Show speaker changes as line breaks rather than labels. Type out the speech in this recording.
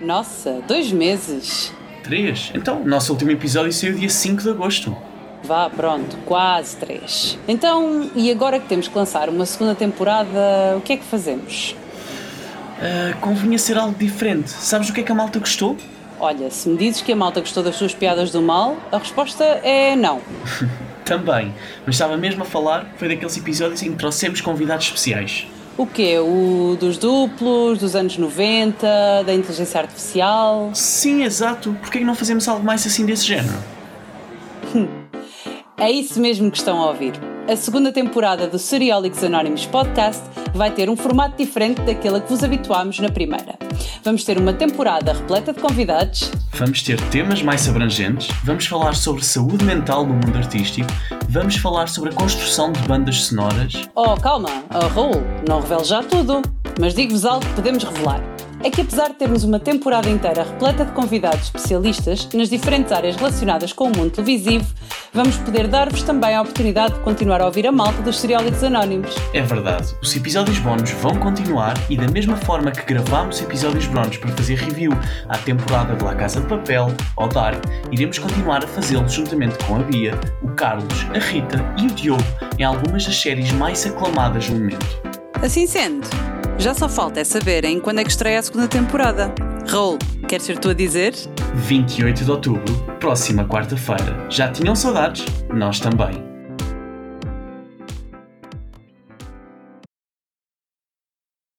Nossa, dois meses.
Três? Então, nosso último episódio saiu dia 5 de agosto.
Vá, pronto, quase três. Então, e agora que temos que lançar uma segunda temporada, o que é que fazemos?
Uh, convinha ser algo diferente. Sabes o que é que a malta gostou?
Olha, se me dizes que a malta gostou das tuas piadas do mal, a resposta é não.
Também, mas estava mesmo a falar, foi daqueles episódios em que trouxemos convidados especiais.
O quê? O dos duplos, dos anos 90, da inteligência artificial?
Sim, exato. Por que não fazemos algo mais assim desse género?
É isso mesmo que estão a ouvir. A segunda temporada do Seriólicos Anónimos Podcast vai ter um formato diferente daquele a que vos habituámos na primeira. Vamos ter uma temporada repleta de convidados.
Vamos ter temas mais abrangentes. Vamos falar sobre saúde mental no mundo artístico. Vamos falar sobre a construção de bandas sonoras.
Oh, calma, oh, Raul, não revele já tudo. Mas digo-vos algo que podemos revelar é que apesar de termos uma temporada inteira repleta de convidados especialistas nas diferentes áreas relacionadas com o mundo televisivo, vamos poder dar-vos também a oportunidade de continuar a ouvir a malta dos Seriólicos Anónimos.
É verdade, os episódios bónus vão continuar e da mesma forma que gravámos episódios bónus para fazer review à temporada de La Casa de Papel ou Dark, iremos continuar a fazê-los juntamente com a Bia, o Carlos, a Rita e o Diogo em algumas das séries mais aclamadas no momento.
Assim sendo, já só falta é saberem quando é que estreia a segunda temporada. Raul, queres ser tu a dizer?
28 de outubro, próxima quarta-feira. Já tinham saudades? Nós também.